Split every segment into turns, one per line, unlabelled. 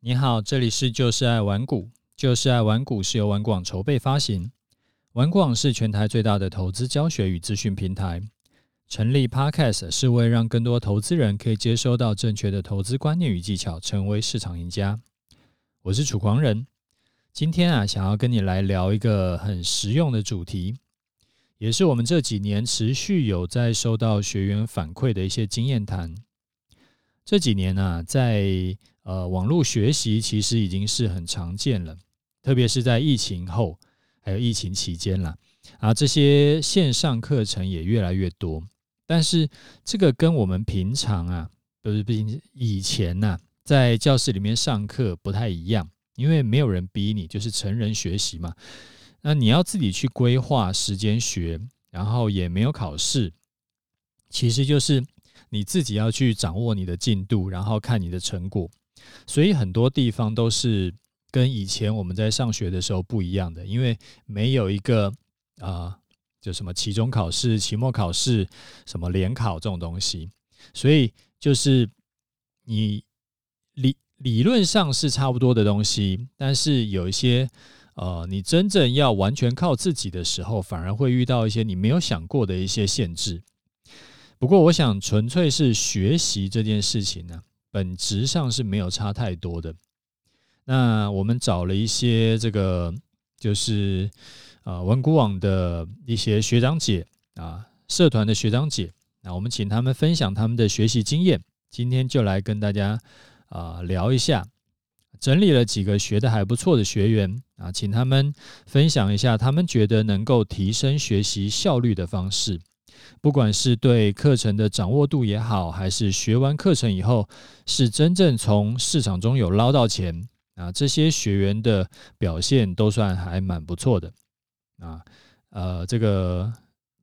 你好，这里是就是爱玩股。就是爱玩股是由玩广筹备发行，玩广是全台最大的投资教学与资讯平台。成立 Podcast 是为让更多投资人可以接收到正确的投资观念与技巧，成为市场赢家。我是楚狂人，今天啊，想要跟你来聊一个很实用的主题，也是我们这几年持续有在收到学员反馈的一些经验谈。这几年呢、啊，在呃，网络学习其实已经是很常见了，特别是在疫情后，还有疫情期间啦，啊，这些线上课程也越来越多。但是这个跟我们平常啊，不是毕竟以前呐、在教室里面上课不太一样，因为没有人逼你，就是成人学习嘛。那你要自己去规划时间学，然后也没有考试，其实就是你自己要去掌握你的进度，然后看你的成果。所以很多地方都是跟以前我们在上学的时候不一样的，因为没有一个啊、就什么期中考试、期末考试、什么联考这种东西，所以就是你理理论上是差不多的东西，但是有一些呃，你真正要完全靠自己的时候，反而会遇到一些你没有想过的一些限制。不过，我想纯粹是学习这件事情呢。本质上是没有差太多的。那我们找了一些这个，就是啊，文股网的一些学长姐啊，社团的学长姐。那我们请他们分享他们的学习经验。今天就来跟大家啊聊一下，整理了几个学得还不错的学员啊，请他们分享一下他们觉得能够提升学习效率的方式。不管是对课程的掌握度也好，还是学完课程以后是真正从市场中有捞到钱啊，这些学员的表现都算还蛮不错的啊。呃，这个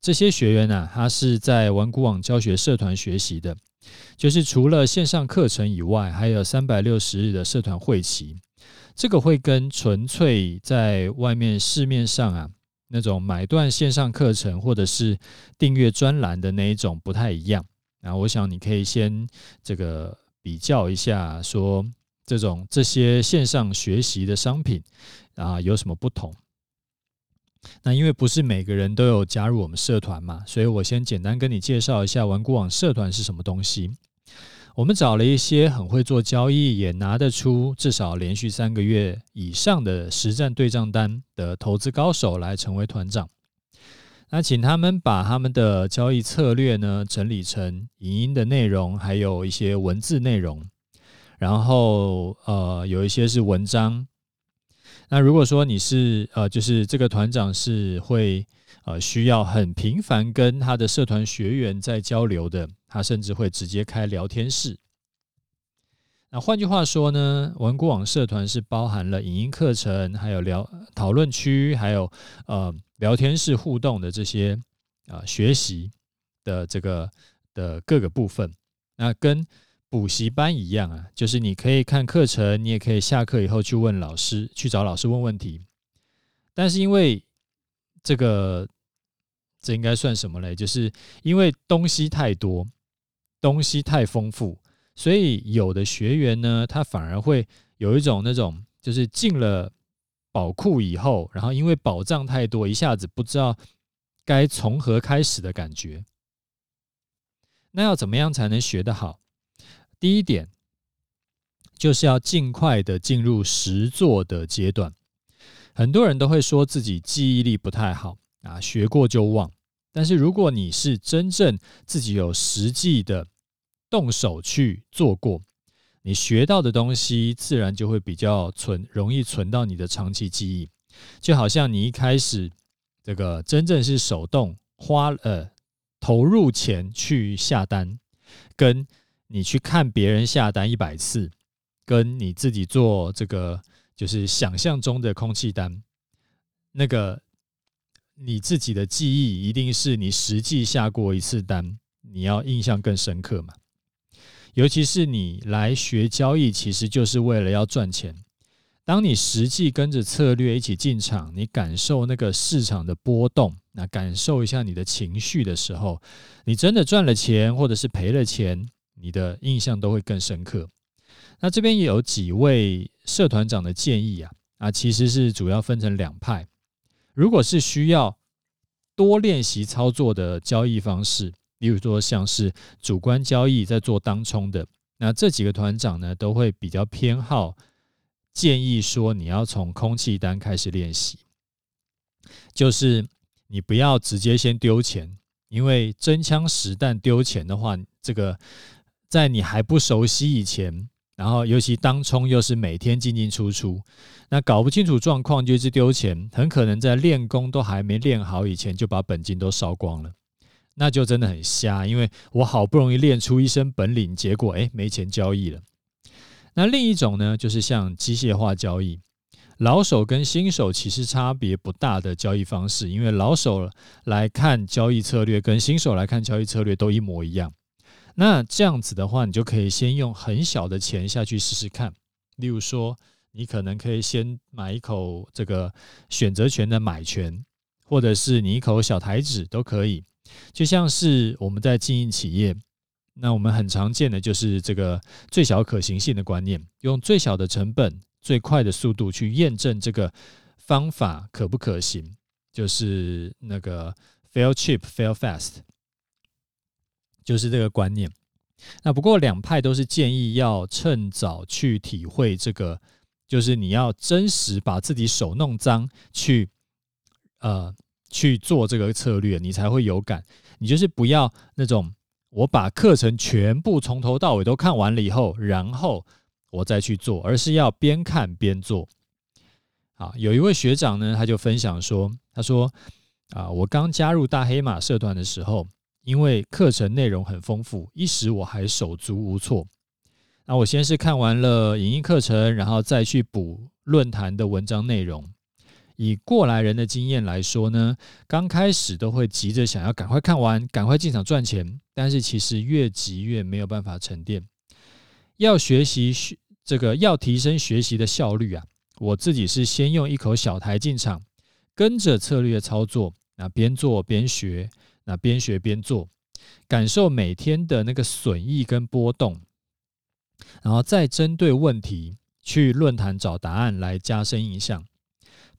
这些学员呢、他是在玩古网教学社团学习的，就是除了线上课程以外，还有三百六十日的社团会期。这个会跟纯粹在外面市面上啊。那种买断线上课程或者是订阅专栏的那一种不太一样，那我想你可以先这个比较一下，说这种这些线上学习的商品啊有什么不同？那因为不是每个人都有加入我们社团嘛，所以我先简单跟你介绍一下顽固网社团是什么东西。我们找了一些很会做交易，也拿得出至少连续三个月以上的实战对账单的投资高手来成为团长。那请他们把他们的交易策略呢整理成影音的内容，还有一些文字内容，然后呃有一些是文章。那如果说你是呃就是这个团长是会呃需要很频繁跟他的社团学员在交流的。他甚至会直接开聊天室。那换句话说呢，玩股网社团是包含了影音课程，还有聊讨论区，还有呃聊天室互动的这些啊、学习的这个的各个部分。那跟补习班一样啊，就是你可以看课程，你也可以下课以后去问老师，去找老师问问题。但是因为这个，这应该算什么嘞？就是因为东西太多。东西太丰富，所以有的学员呢，他反而会有一种那种，就是进了宝库以后，然后因为宝藏太多，一下子不知道该从何开始的感觉。那要怎么样才能学得好？第一点就是要尽快的进入实作的阶段。很多人都会说自己记忆力不太好啊，学过就忘。但是如果你是真正自己有实际的，动手去做过，你学到的东西自然就会比较存，容易存到你的长期记忆。就好像你一开始这个真正是手动花呃投入钱去下单，跟你去看别人下单一百次，跟你自己做这个就是想象中的空气单，那个你自己的记忆一定是你实际下过一次单，你要印象更深刻嘛。尤其是你来学交易，其实就是为了要赚钱。当你实际跟着策略一起进场，你感受那个市场的波动，那感受一下你的情绪的时候，你真的赚了钱，或者是赔了钱，你的印象都会更深刻。那这边也有几位社团长的建议啊，啊，其实是主要分成两派。如果是需要多练习操作的交易方式，比如说像是主观交易在做当冲的，那这几个团长呢都会比较偏好建议说，你要从空气单开始练习，就是你不要直接先丢钱，因为真枪实弹丢钱的话，这个在你还不熟悉以前。然后，尤其当冲又是每天进进出出，那搞不清楚状况就一直丢钱，很可能在练功都还没练好以前就把本金都烧光了，那就真的很瞎。因为我好不容易练出一身本领，结果诶没钱交易了。那另一种呢，就是像机械化交易，老手跟新手其实差别不大的交易方式，因为老手来看交易策略跟新手来看交易策略都一模一样。那这样子的话，你就可以先用很小的钱下去试试看。例如说，你可能可以先买一口这个选择权的买权，或者是你一口小台指都可以。就像是我们在经营企业，那我们很常见的就是这个最小可行性的观念，用最小的成本、最快的速度去验证这个方法可不可行，就是那个 fail cheap, fail fast。就是这个观念。那不过两派都是建议要趁早去体会这个，就是你要真实把自己手弄脏去，呃，去做这个策略，你才会有感。你就是不要那种我把课程全部从头到尾都看完了以后，然后我再去做，而是要边看边做。好，有一位学长呢，他就分享说，他说啊，我刚加入大黑马社团的时候。因为课程内容很丰富，一时我还手足无措。那我先是看完了影音课程，然后再去补论坛的文章内容。以过来人的经验来说呢，刚开始都会急着想要赶快看完，赶快进场赚钱。但是其实越急越没有办法沉淀。要学习学这个，要提升学习的效率啊，我自己是先用一口小台进场，跟着策略操作，那边做边学。那边学边做，感受每天的那个损益跟波动，然后再针对问题去论坛找答案来加深印象。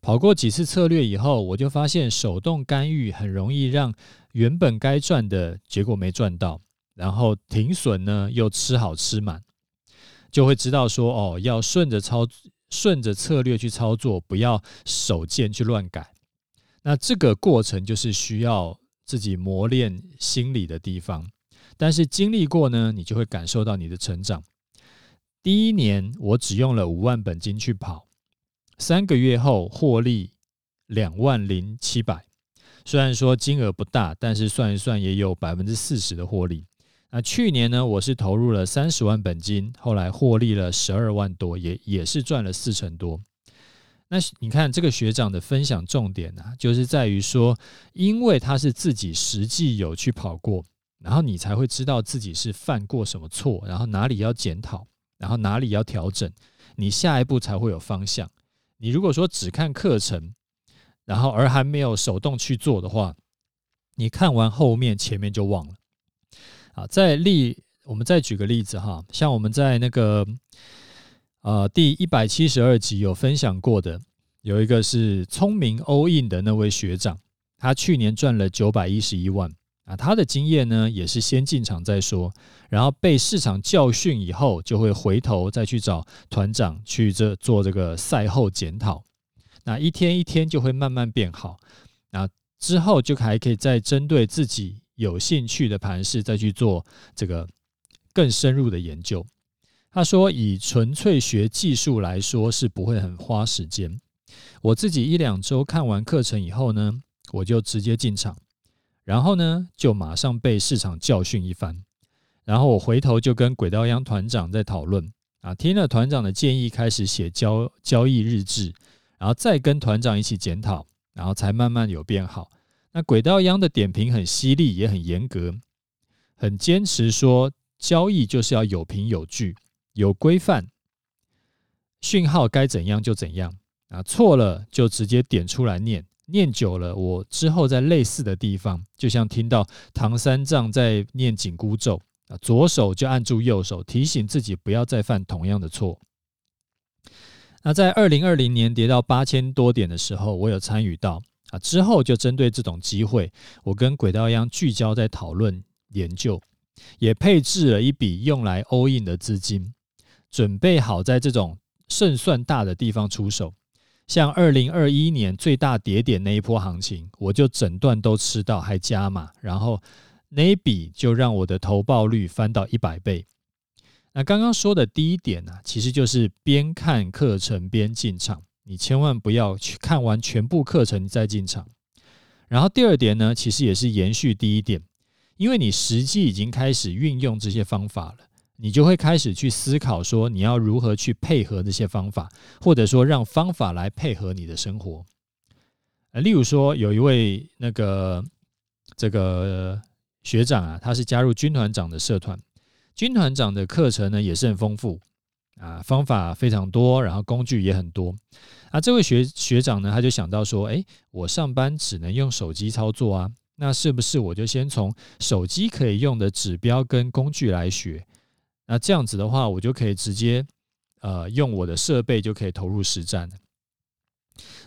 跑过几次策略以后，我就发现手动干预很容易让原本该赚的结果没赚到，然后停损呢又吃好吃满，就会知道说哦，要顺着操顺着策略去操作，不要手贱去乱改。那这个过程就是需要。自己磨练心理的地方，但是经历过呢，你就会感受到你的成长。第一年我只用了五万本金去跑，三个月后获利两万零七百。虽然说金额不大，但是算一算也有百分之四十的获利。那去年呢，我是投入了三十万本金，后来获利了十二万多，也也是赚了四成多。那你看这个学长的分享重点啊，就是在于说，因为他是自己实际有去跑过，然后你才会知道自己是犯过什么错，然后哪里要检讨，然后哪里要调整，你下一步才会有方向。你如果说只看课程，然后而还没有手动去做的话，你看完后面前面就忘了。啊，再例，我们再举个例子哈，像我们在那个。呃，第一百七十二集有分享过的，有一个是聪明 all in 的那位学长，他去年赚了九百一十一万啊。他的经验呢，也是先进场再说，然后被市场教训以后，就会回头再去找团长去这做这个赛后检讨。那一天一天就会慢慢变好，那之后就还可以再针对自己有兴趣的盘势再去做这个更深入的研究。他说：“以纯粹学技术来说，是不会很花时间。我自己一两周看完课程以后呢，我就直接进场，然后呢，就马上被市场教训一番。然后我回头就跟轨道央团长在讨论啊，听了团长的建议，开始写交交易日志，然后再跟团长一起检讨，然后才慢慢有变好。那轨道央的点评很犀利，也很严格，很坚持说交易就是要有凭有据。”有规范，讯号该怎样就怎样啊，错了就直接点出来念，念久了，我之后在类似的地方，就像听到唐三藏在念紧箍咒啊，左手就按住右手，提醒自己不要再犯同样的错。那在二零二零年跌到八千多点的时候，我有参与到啊，之后就针对这种机会，我跟轨道一样聚焦在讨论研究，也配置了一笔用来 all in 的资金，准备好在这种胜算大的地方出手。像二零二一年最大跌点那一波行情，我就整段都吃到，还加码，然后那一笔就让我的投报率翻到一百倍。那刚刚说的第一点呢，其实就是边看课程边进场，你千万不要去看完全部课程你再进场。然后第二点呢，其实也是延续第一点，因为你实际已经开始运用这些方法了。你就会开始去思考说，你要如何去配合这些方法，或者说让方法来配合你的生活。呃，例如说，有一位那个这个学长啊，他是加入军团长的社团，军团长的课程呢也是很丰富啊，方法非常多，然后工具也很多。啊，这位学学长呢，他就想到说，诶，我上班只能用手机操作啊，那是不是我就先从手机可以用的指标跟工具来学？那这样子的话，我就可以直接，呃，用我的设备就可以投入实战了。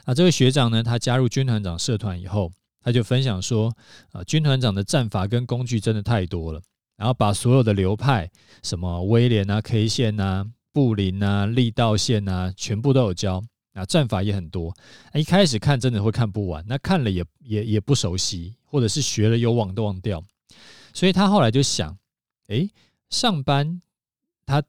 啊，这位学长呢，他加入军团长社团以后，他就分享说，啊，军团长的战法跟工具真的太多了，然后把所有的流派，什么威廉啊、K 线啊、布林啊、力道线啊，全部都有教。啊，战法也很多，一开始看真的会看不完，那看了也也也不熟悉，或者是学了有忘都忘掉。所以他后来就想，诶，上班。他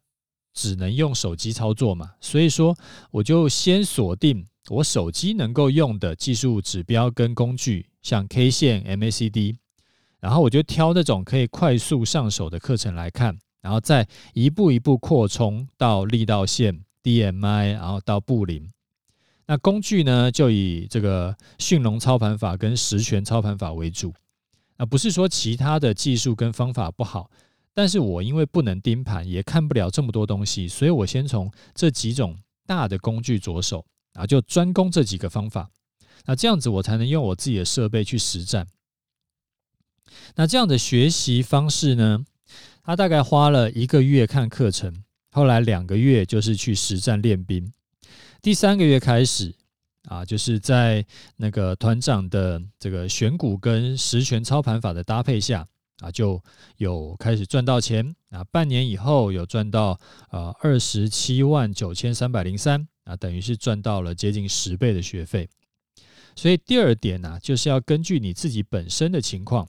只能用手机操作嘛，所以说我就先锁定我手机能够用的技术指标跟工具，像 K 线、MACD，然后我就挑那种可以快速上手的课程来看，然后再一步一步扩充到力道线、DMI，然后到布林。那工具呢，就以这个迅龙操盘法跟十权操盘法为主，啊，不是说其他的技术跟方法不好。但是我因为不能盯盘，也看不了这么多东西，所以我先从这几种大的工具着手，啊，就专攻这几个方法。那这样子我才能用我自己的设备去实战。那这样的学习方式呢，他大概花了一个月看课程，后来两个月就是去实战练兵，第三个月开始啊，就是在那个团长的这个选股跟十銓操盘法的搭配下。啊，就有开始赚到钱啊！半年以后有赚到呃二十七万九千三百零三啊，等于是赚到了接近十倍的学费。所以第二点呢，就是要根据你自己本身的情况，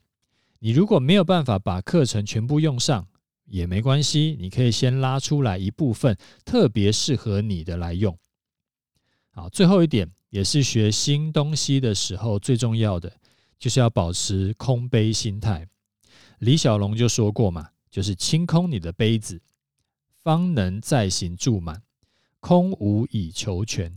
你如果没有办法把课程全部用上也没关系，你可以先拉出来一部分特别适合你的来用。好，最后一点也是学新东西的时候最重要的，就是要保持空杯心态。李小龙就说过嘛，就是清空你的杯子，方能再行注满，空无以求全。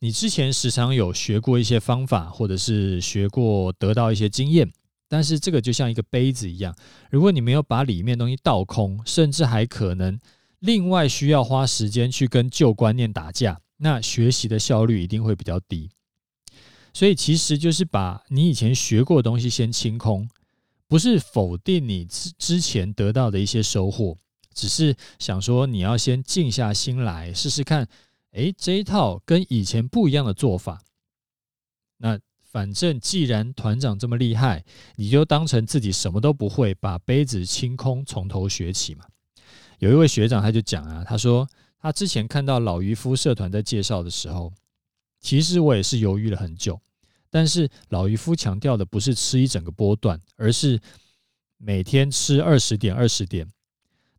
你之前时常有学过一些方法，或者是学过得到一些经验，但是这个就像一个杯子一样，如果你没有把里面东西倒空，甚至还可能另外需要花时间去跟旧观念打架，那学习的效率一定会比较低。所以其实就是把你以前学过的东西先清空。不是否定你之之前得到的一些收获，只是想说你要先静下心来试试看，诶，这一套跟以前不一样的做法。那反正既然团长这么厉害，你就当成自己什么都不会，把杯子清空，从头学起嘛。有一位学长他就讲啊，他说他之前看到老渔夫社团在介绍的时候，其实我也是犹豫了很久。但是老渔夫强调的不是吃一整个波段，而是每天吃二十点二十点，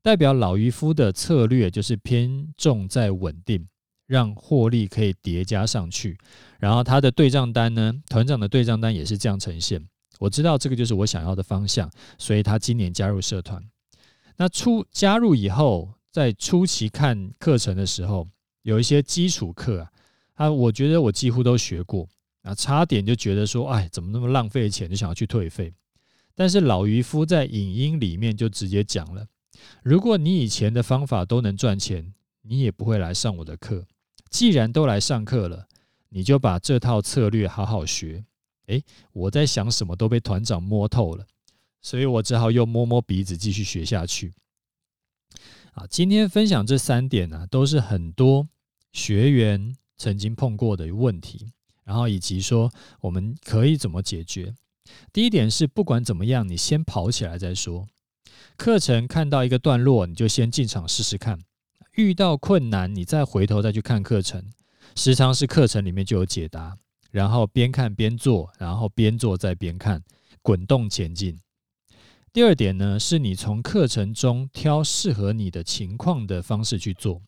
代表老渔夫的策略就是偏重在稳定，让获利可以叠加上去。然后他的对账单呢，团长的对账单也是这样呈现。我知道这个就是我想要的方向，所以他今年加入社团。那初加入以后，在初期看课程的时候，有一些基础课啊，啊，我觉得我几乎都学过。啊，差点就觉得说，哎，怎么那么浪费钱，就想要去退费。但是老渔夫在影音里面就直接讲了，如果你以前的方法都能赚钱，你也不会来上我的课。既然都来上课了，你就把这套策略好好学。诶，我在想什么都被团长摸透了，所以我只好又摸摸鼻子继续学下去。啊，今天分享这三点呢、都是很多学员曾经碰过的问题，然后以及说我们可以怎么解决。第一点是，不管怎么样，你先跑起来再说。课程看到一个段落，你就先进场试试看。遇到困难，你再回头再去看课程，时常是课程里面就有解答。然后边看边做，然后边做再边看，滚动前进。第二点呢，是你从课程中挑适合你的情况的方式去做。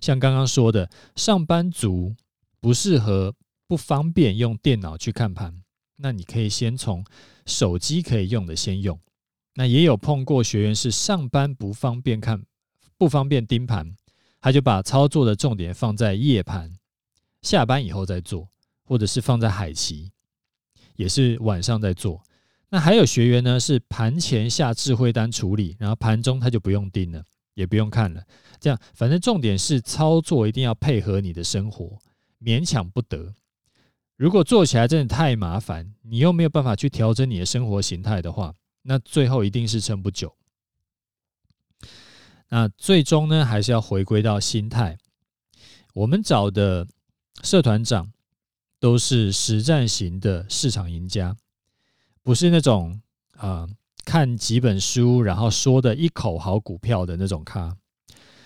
像刚刚说的，上班族不适合、不方便用电脑去看盘，那你可以先从手机可以用的先用。那也有碰过学员是上班不方便看、不方便盯盘，他就把操作的重点放在夜盘，下班以后再做，或者是放在海期，也是晚上再做。那还有学员呢，是盘前下智慧单处理，然后盘中他就不用盯了，也不用看了。这样，反正重点是操作一定要配合你的生活，勉强不得。如果做起来真的太麻烦，你又没有办法去调整你的生活形态的话，那最后一定是撑不久。那最终呢，还是要回归到心态。我们找的社团长都是实战型的市场赢家。不是那种啊、看几本书然后说的一口好股票的那种咖，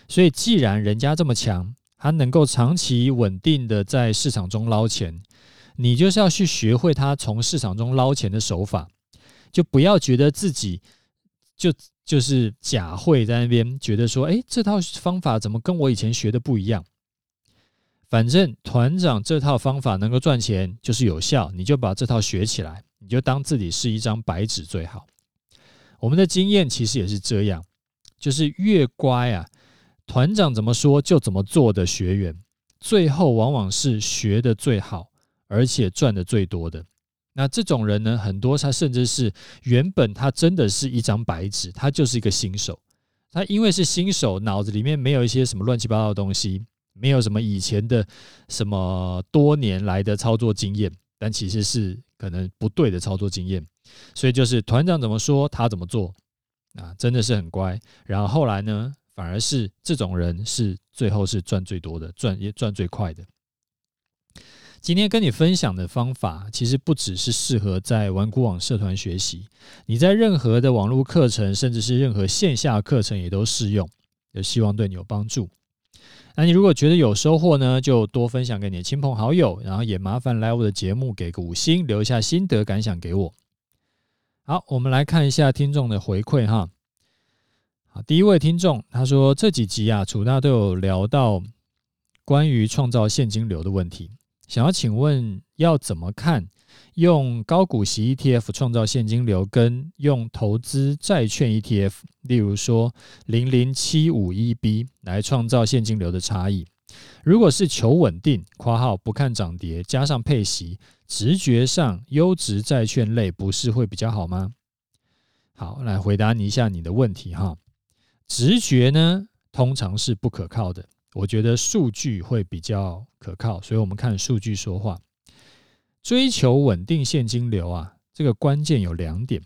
所以既然人家这么强，他能够长期稳定的在市场中捞钱，你就是要去学会他从市场中捞钱的手法，就不要觉得自己就就是假会在那边觉得说，哎，这套方法怎么跟我以前学的不一样？反正团长这套方法能够赚钱，就是有效，你就把这套学起来。你就当自己是一张白纸最好。我们的经验其实也是这样，就是越乖啊，团长怎么说就怎么做的学员，最后往往是学的最好，而且赚的最多的。那这种人呢，很多他甚至是原本他真的是一张白纸，他就是一个新手。他因为是新手，脑子里面没有一些什么乱七八糟的东西，没有什么以前的什么多年来的操作经验，但其实是。可能不对的操作经验，所以就是团长怎么说，他怎么做啊，真的是很乖。然后后来呢，反而是这种人是最后是赚最多的，赚也赚最快的。今天跟你分享的方法，其实不只是适合在玩股网社团学习，你在任何的网络课程，甚至是任何线下课程也都适用，也希望对你有帮助。那你如果觉得有收获呢，就多分享给你的亲朋好友，然后也麻烦来我的节目给个五星，留下心得感想给我。好，我们来看一下听众的回馈哈。好，第一位听众他说，这几集啊，楚大都有聊到关于创造现金流的问题，想要请问要怎么看？用高股息 ETF 创造现金流，跟用投资债券 ETF，例如说零零七五一 B 来创造现金流的差异。如果是求稳定（括号不看涨跌）加上配息，直觉上优质债券类不是会比较好吗？好，来回答你一下你的问题哈。直觉呢，通常是不可靠的，我觉得数据会比较可靠，所以我们看数据说话。追求稳定现金流啊，这个关键有两点。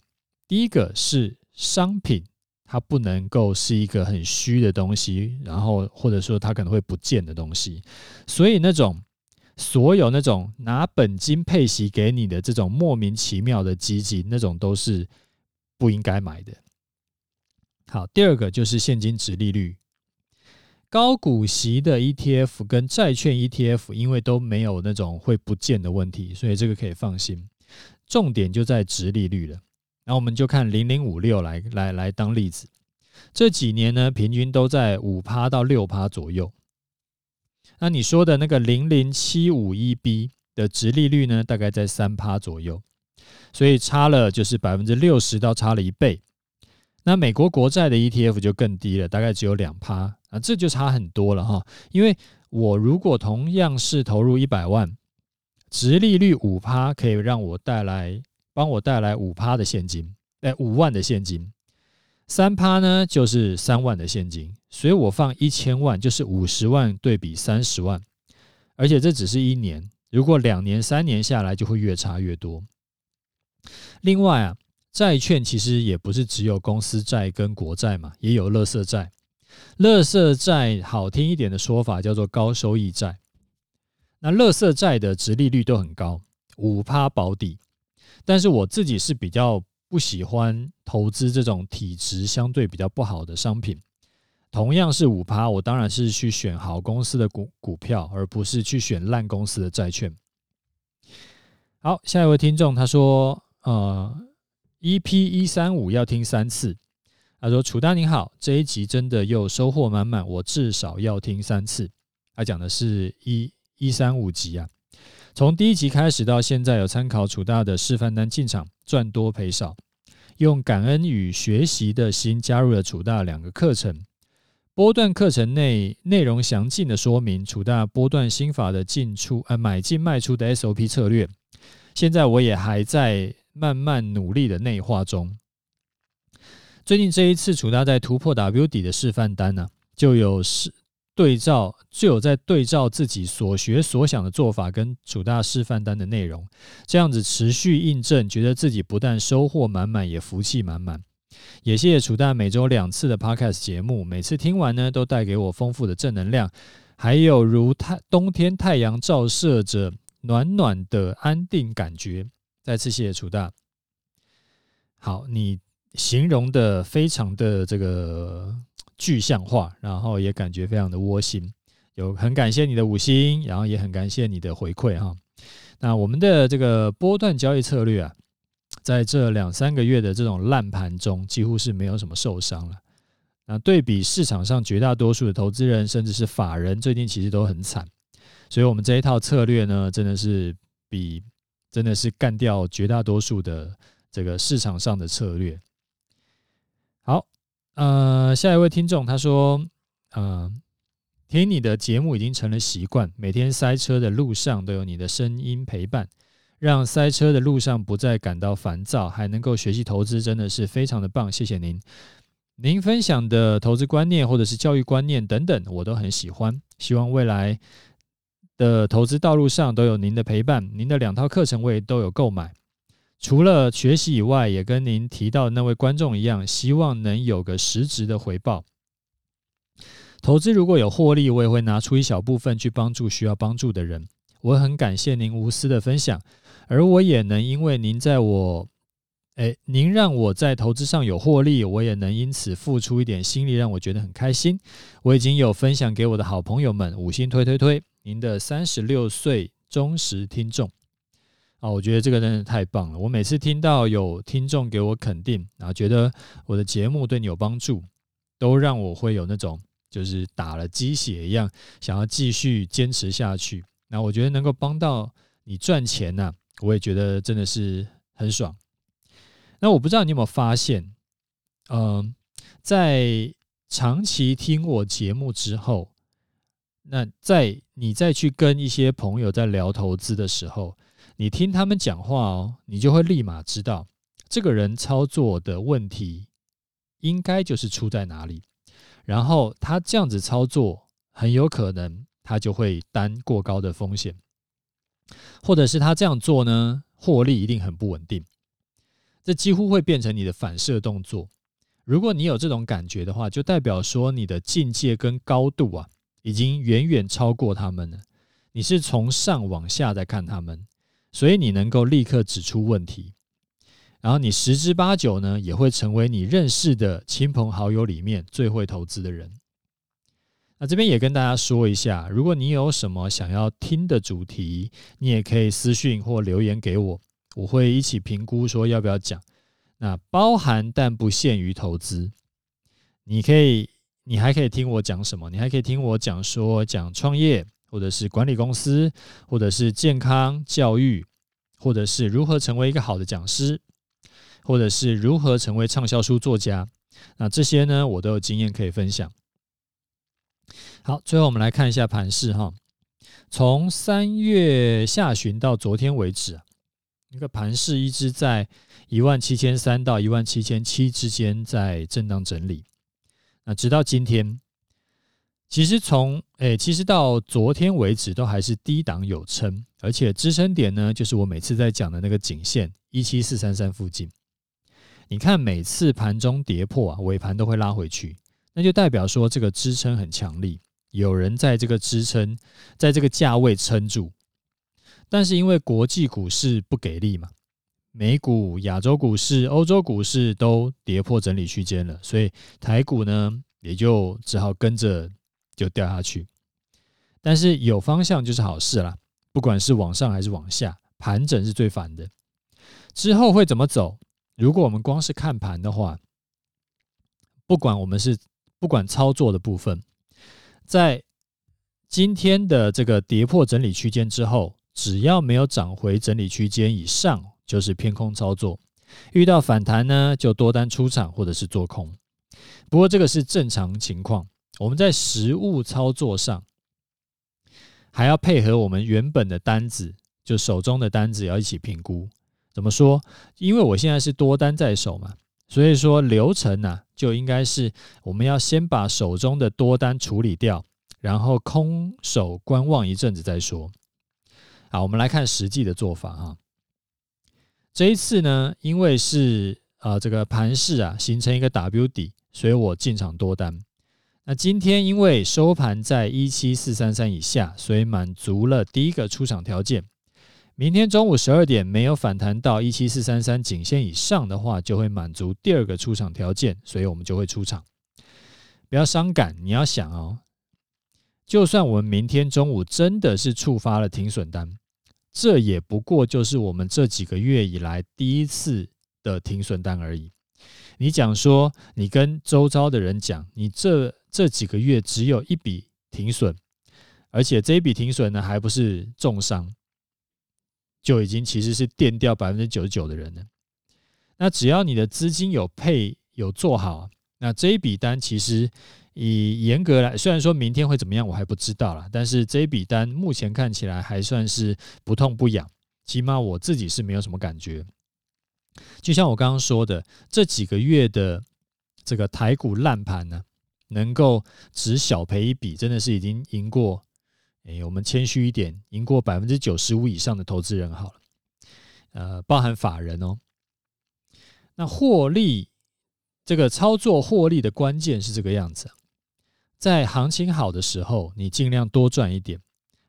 第一个是商品，它不能够是一个很虚的东西，然后或者说它可能会不见的东西。所以那种所有那种拿本金配息给你的这种莫名其妙的基金，那种都是不应该买的。好，第二个就是现金殖利率。高股息的 ETF 跟债券 ETF，因为都没有那种会不见的问题，所以这个可以放心。重点就在殖利率了。那我们就看零零五六来来来当例子，这几年呢，平均都在五趴到六趴左右。那你说的那个零零七五一 B 的殖利率呢，大概在三趴左右，所以差了就是百分之六十到差了一倍。那美国国债的 ETF 就更低了，大概只有两趴。啊，这就差很多了哈，因为我如果同样是投入一百万，殖利率五趴可以让我带来，帮我带来五趴的现金，哎，五万的现金，三趴呢就是三万的现金，所以我放一千万就是五十万对比三十万，而且这只是一年，如果两年三年下来就会越差越多。另外啊，债券其实也不是只有公司债跟国债嘛，也有垃圾债。垃圾债好听一点的说法叫做高收益债。那垃圾债的殖利率都很高，五趴保底。但是我自己是比较不喜欢投资这种体质相对比较不好的商品。同样是五趴，我当然是去选好公司的股股票，而不是去选烂公司的债券。好，下一位听众他说，呃，EP 一三五要听三次。他说：“楚大您好，这一集真的又收获满满，我至少要听三次。”他讲的是一一三五集啊，从第一集开始到现在，有参考楚大的示范单进场，赚多赔少，用感恩与学习的心加入了楚大两个课程。波段课程内内容详尽的说明楚大波段心法的进出呃买进卖出的 SOP 策略。现在我也还在慢慢努力的内化中。最近这一次，楚大在突破 W 底的示范单呢、就有是对照，就有在对照自己所学所想的做法跟楚大示范单的内容，这样子持续印证，觉得自己不但收获满满，也福气满满。也谢谢楚大每周两次的 Podcast 节目，每次听完呢，都带给我丰富的正能量，还有如太冬天太阳照射着暖暖的安定感觉。再次谢谢楚大。好，你。形容的非常的这个具象化，然后也感觉非常的窝心。有很感谢你的五星，然后也很感谢你的回馈哈。那我们的这个波段交易策略啊，在这两三个月的这种烂盘中，几乎是没有什么受伤了。那对比市场上绝大多数的投资人，甚至是法人，最近其实都很惨。所以，我们这一套策略呢，真的是比真的是干掉绝大多数的这个市场上的策略。好，呃，下一位听众他说，呃，听你的节目已经成了习惯，每天塞车的路上都有你的声音陪伴，让塞车的路上不再感到烦躁，还能够学习投资，真的是非常的棒，谢谢您。您分享的投资观念或者是教育观念等等，我都很喜欢，希望未来的投资道路上都有您的陪伴，您的两套课程我也都有购买。除了学习以外，也跟您提到那位观众一样，希望能有个实质的回报。投资如果有获利，我也会拿出一小部分去帮助需要帮助的人。我很感谢您无私的分享，而我也能因为您在我，诶，您让我在投资上有获利，我也能因此付出一点心力，让我觉得很开心。我已经有分享给我的好朋友们，五星推推推，您的三十六岁忠实听众。啊，我觉得这个真的太棒了！我每次听到有听众给我肯定，然后觉得我的节目对你有帮助，都让我会有那种就是打了鸡血一样，想要继续坚持下去。那我觉得能够帮到你赚钱呢，我也觉得真的是很爽。那我不知道你有没有发现，嗯，在长期听我节目之后，那在你再去跟一些朋友在聊投资的时候，你听他们讲话哦，你就会立马知道这个人操作的问题应该就是出在哪里，然后他这样子操作很有可能他就会担过高的风险，或者是他这样做呢，获利一定很不稳定，这几乎会变成你的反射动作。如果你有这种感觉的话，就代表说你的境界跟高度啊，已经远远超过他们了。你是从上往下在看他们。所以你能够立刻指出问题，然后你十之八九呢，也会成为你认识的亲朋好友里面最会投资的人。那这边也跟大家说一下，如果你有什么想要听的主题，你也可以私讯或留言给我，我会一起评估说要不要讲。那包含但不限于投资，你可以，你还可以听我讲什么？你还可以听我讲说讲创业。或者是管理公司，或者是健康教育，或者是如何成为一个好的讲师，或者是如何成为畅销书作家，那这些呢，我都有经验可以分享。好，最后我们来看一下盘势哈，从三月下旬到昨天为止，那个盘势一直在一万七千三到一万七千七之间在震荡整理，那直到今天。其实从诶、其实到昨天为止都还是低档有撑，而且支撑点呢，就是我每次在讲的那个颈线一七四三三附近。你看每次盘中跌破啊，尾盘都会拉回去，那就代表说这个支撑很强力，有人在这个支撑，在这个价位撑住。但是因为国际股市不给力嘛，美股、亚洲股市、欧洲股市都跌破整理区间了，所以台股呢也就只好跟着就掉下去。但是有方向就是好事啦，不管是往上还是往下，盘整是最烦的。之后会怎么走？如果我们光是看盘的话，不管我们是不管操作的部分，在今天的这个跌破整理区间之后。只要没有涨回整理区间以上，就是偏空操作。遇到反弹呢，就多单出场或者是做空。不过这个是正常情况。我们在实物操作上，还要配合我们原本的单子，就手中的单子要一起评估。怎么说？因为我现在是多单在手嘛，所以说流程呢，就应该是我们要先把手中的多单处理掉，然后空手观望一阵子再说。好，我们来看实际的做法啊。这一次呢，因为是呃这个盘势啊形成一个 W 底，所以我进场多单。那今天因为收盘在一七四三三以下，所以满足了第一个出场条件。明天中午十二点没有反弹到一七四三三颈线以上的话，就会满足第二个出场条件，所以我们就会出场。不要伤感，你要想哦，就算我们明天中午真的是触发了停损单。这也不过就是我们这几个月以来第一次的停损单而已。你讲说，你跟周遭的人讲，你这这几个月只有一笔停损，而且这一笔停损呢，还不是重伤，就已经其实是垫掉百分之九十九的人了。那只要你的资金有配有做好，那这一笔单其实。以严格来，虽然说明天会怎么样，我还不知道啦，但是这笔单目前看起来还算是不痛不痒，起码我自己是没有什么感觉。就像我刚刚说的，这几个月的这个台股烂盘呢，能够只小赔一笔，真的是已经赢过，哎，我们谦虚一点，赢过百分之九十五以上的投资人好了，呃，包含法人哦。那获利，这个操作获利的关键是这个样子。在行情好的时候，你尽量多赚一点；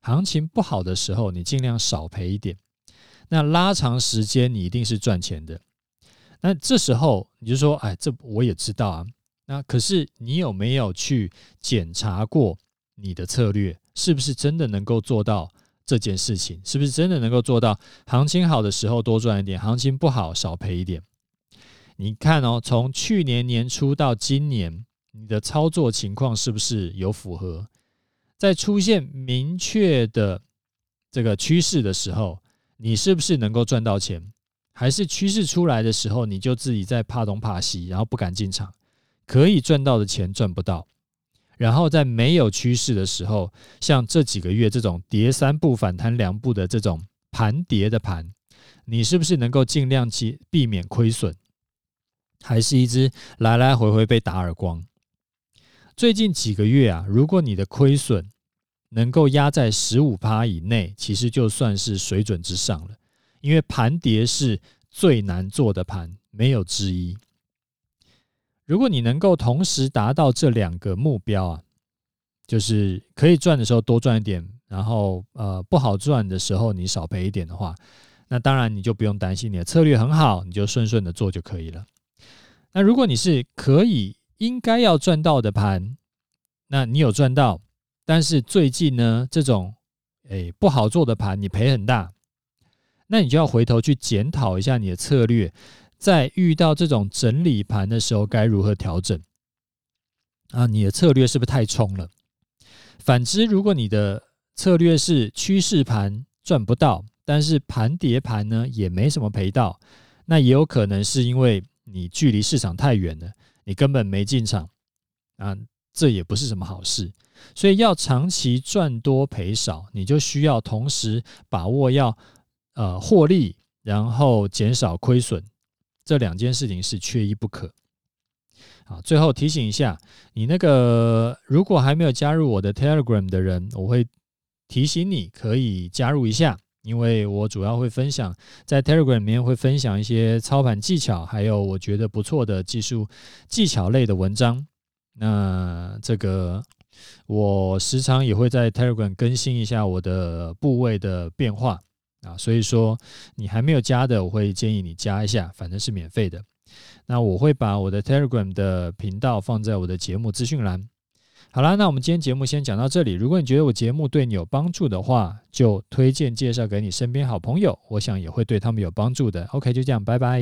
行情不好的时候，你尽量少赔一点。那拉长时间，你一定是赚钱的。那这时候你就说：“哎，这我也知道啊。”那可是你有没有去检查过你的策略是不是真的能够做到这件事情？是不是真的能够做到行情好的时候多赚一点，行情不好少赔一点？你看哦，从去年年初到今年。你的操作情况是不是有符合？在出现明确的这个趋势的时候，你是不是能够赚到钱？还是趋势出来的时候，你就自己在怕东怕西，然后不敢进场，可以赚到的钱赚不到？然后在没有趋势的时候，像这几个月这种跌三步反弹两步的这种盘跌的盘，你是不是能够尽量去避免亏损？还是一直来来回回被打耳光？最近几个月啊，如果你的亏损能够压在十五趴以内，其实就算是水准之上了。因为盘跌是最难做的盘，没有之一。如果你能够同时达到这两个目标啊，就是可以赚的时候多赚一点，然后呃不好赚的时候你少赔一点的话，那当然你就不用担心，你的策略很好，你就顺顺的做就可以了。那如果你是可以。应该要赚到的盘，那你有赚到，但是最近呢，这种诶不好做的盘，你赔很大，那你就要回头去检讨一下你的策略，在遇到这种整理盘的时候该如何调整啊？你的策略是不是太冲了？反之，如果你的策略是趋势盘赚不到，但是盘跌盘呢也没什么赔到，那也有可能是因为你距离市场太远了。你根本没进场啊，这也不是什么好事。所以要长期赚多赔少，你就需要同时把握要呃获利，然后减少亏损，这两件事情是缺一不可。好，最后提醒一下，你那个如果还没有加入我的 Telegram 的人，我会提醒你可以加入一下。因为我主要会分享在 Telegram 里面会分享一些操盘技巧，还有我觉得不错的技术技巧类的文章。那这个我时常也会在 Telegram 更新一下我的部位的变化啊，所以说你还没有加的，我会建议你加一下，反正是免费的。那我会把我的 Telegram 的频道放在我的节目资讯栏。好啦，那我们今天节目先讲到这里。如果你觉得我节目对你有帮助的话，就推荐介绍给你身边好朋友，我想也会对他们有帮助的。OK，就这样，拜拜。